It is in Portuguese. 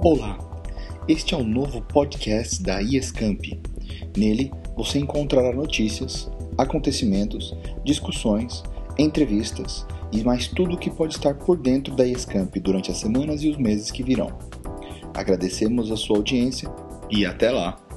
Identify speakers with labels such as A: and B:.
A: Olá, este é o novo podcast da IESCamp. Nele você encontrará notícias, acontecimentos, discussões, entrevistas e mais tudo o que pode estar por dentro da IESCamp durante as semanas e os meses que virão. Agradecemos a sua audiência e até lá!